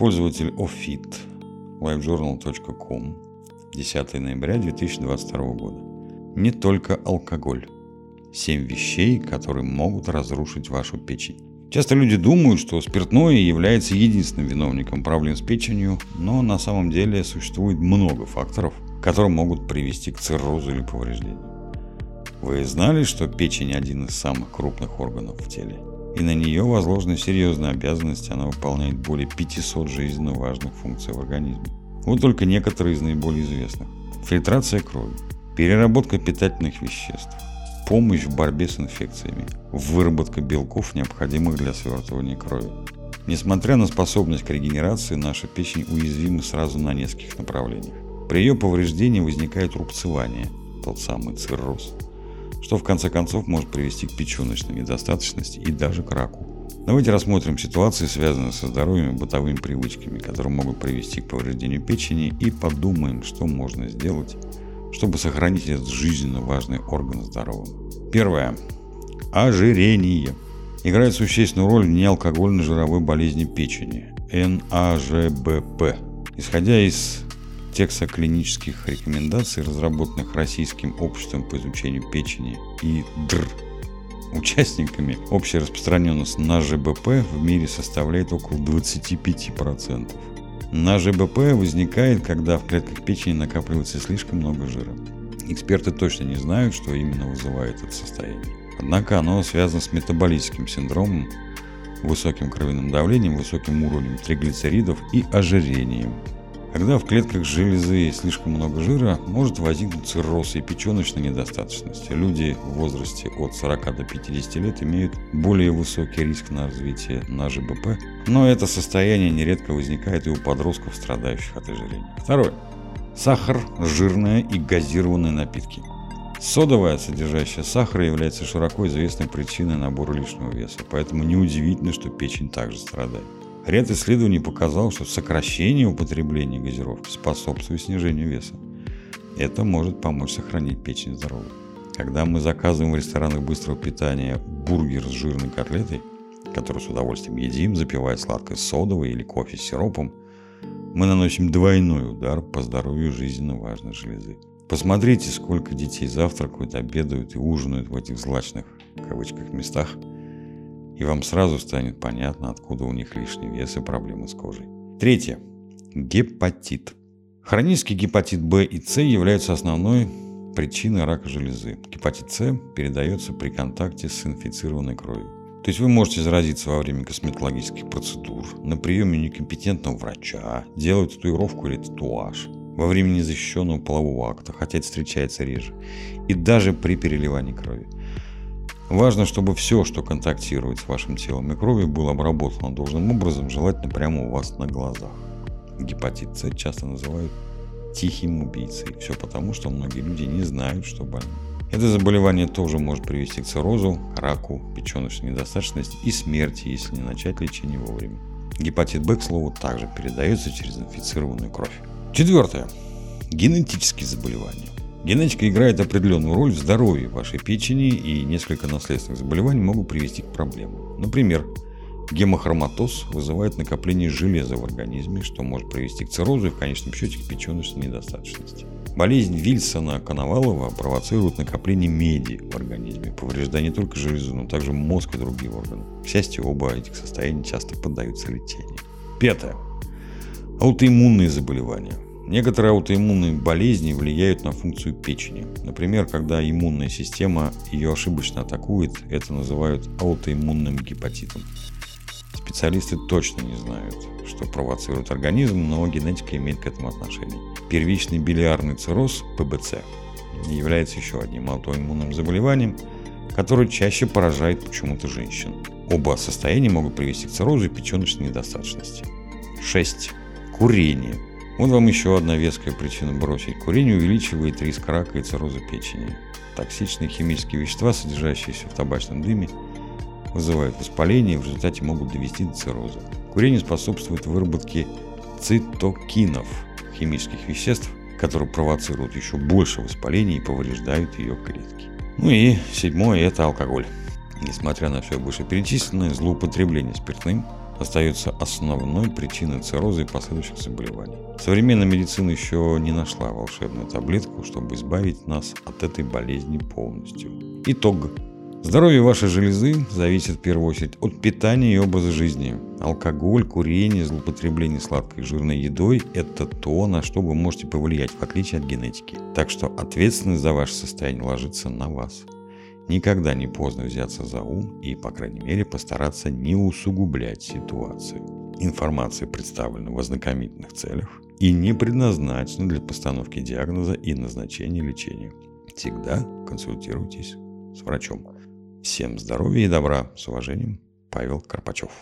Пользователь OFIT, livejournal.com, 10 ноября 2022 года. Не только алкоголь. 7 вещей, которые могут разрушить вашу печень. Часто люди думают, что спиртное является единственным виновником проблем с печенью, но на самом деле существует много факторов, которые могут привести к циррозу или повреждению. Вы знали, что печень один из самых крупных органов в теле? И на нее возложены серьезные обязанности, она выполняет более 500 жизненно важных функций в организме. Вот только некоторые из наиболее известных. Фильтрация крови, переработка питательных веществ, помощь в борьбе с инфекциями, выработка белков, необходимых для свертывания крови. Несмотря на способность к регенерации, наша печень уязвима сразу на нескольких направлениях. При ее повреждении возникает рубцевание, тот самый цирроз, что в конце концов может привести к печеночной недостаточности и даже к раку. Давайте рассмотрим ситуации, связанные со здоровьем и бытовыми привычками, которые могут привести к повреждению печени и подумаем, что можно сделать, чтобы сохранить этот жизненно важный орган здоровым. Первое. Ожирение. Играет существенную роль в неалкогольной жировой болезни печени – НАЖБП. Исходя из текста клинических рекомендаций, разработанных Российским обществом по изучению печени и ДР, участниками общая распространенность на ЖБП в мире составляет около 25%. На ЖБП возникает, когда в клетках печени накапливается слишком много жира. Эксперты точно не знают, что именно вызывает это состояние. Однако оно связано с метаболическим синдромом, высоким кровяным давлением, высоким уровнем триглицеридов и ожирением – когда в клетках железы слишком много жира, может возникнуть цирроз и печеночная недостаточность. Люди в возрасте от 40 до 50 лет имеют более высокий риск на развитие на ЖБП, но это состояние нередко возникает и у подростков, страдающих от ожирения. Второе. Сахар, жирные и газированные напитки. Содовая, содержащая сахар, является широко известной причиной набора лишнего веса, поэтому неудивительно, что печень также страдает. Ряд исследований показал, что сокращение употребления газировки способствует снижению веса. Это может помочь сохранить печень здоровой. Когда мы заказываем в ресторанах быстрого питания бургер с жирной котлетой, который с удовольствием едим, запивая сладкой содовой или кофе с сиропом, мы наносим двойной удар по здоровью жизненно важной железы. Посмотрите, сколько детей завтракают, обедают и ужинают в этих злачных в кавычках местах – и вам сразу станет понятно, откуда у них лишний вес и проблемы с кожей. Третье. Гепатит. Хронический гепатит Б и С являются основной причиной рака железы. Гепатит С передается при контакте с инфицированной кровью. То есть вы можете заразиться во время косметологических процедур, на приеме некомпетентного врача, делать татуировку или татуаж, во время незащищенного полового акта, хотя это встречается реже, и даже при переливании крови. Важно, чтобы все, что контактирует с вашим телом и кровью, было обработано должным образом, желательно прямо у вас на глазах. Гепатит С часто называют тихим убийцей. Все потому, что многие люди не знают, что больны. Это заболевание тоже может привести к циррозу, раку, печеночной недостаточности и смерти, если не начать лечение вовремя. Гепатит Б, к слову, также передается через инфицированную кровь. Четвертое. Генетические заболевания. Генетика играет определенную роль в здоровье вашей печени, и несколько наследственных заболеваний могут привести к проблемам. Например, гемохроматоз вызывает накопление железа в организме, что может привести к циррозу и в конечном счете к печеночной недостаточности. Болезнь Вильсона-Коновалова провоцирует накопление меди в организме, повреждая не только железу, но также мозг и другие органы. К счастью, оба этих состояния часто поддаются лечению. Пятое. Аутоиммунные заболевания – Некоторые аутоиммунные болезни влияют на функцию печени. Например, когда иммунная система ее ошибочно атакует, это называют аутоиммунным гепатитом. Специалисты точно не знают, что провоцирует организм, но генетика имеет к этому отношение. Первичный билиарный цирроз, ПБЦ, является еще одним аутоиммунным заболеванием, которое чаще поражает почему-то женщин. Оба состояния могут привести к циррозу и печеночной недостаточности. 6. Курение – вот вам еще одна веская причина бросить. Курение увеличивает риск рака и цирроза печени. Токсичные химические вещества, содержащиеся в табачном дыме, вызывают воспаление и в результате могут довести до цирроза. Курение способствует выработке цитокинов, химических веществ, которые провоцируют еще больше воспаления и повреждают ее клетки. Ну и седьмое – это алкоголь. Несмотря на все вышеперечисленное, злоупотребление спиртным остается основной причиной цирроза и последующих заболеваний. Современная медицина еще не нашла волшебную таблетку, чтобы избавить нас от этой болезни полностью. Итог. Здоровье вашей железы зависит в первую очередь от питания и образа жизни. Алкоголь, курение, злоупотребление сладкой и жирной едой – это то, на что вы можете повлиять, в отличие от генетики. Так что ответственность за ваше состояние ложится на вас. Никогда не поздно взяться за ум и, по крайней мере, постараться не усугублять ситуацию. Информация представлена в ознакомительных целях и не предназначена для постановки диагноза и назначения лечения. Всегда консультируйтесь с врачом. Всем здоровья и добра. С уважением, Павел Карпачев.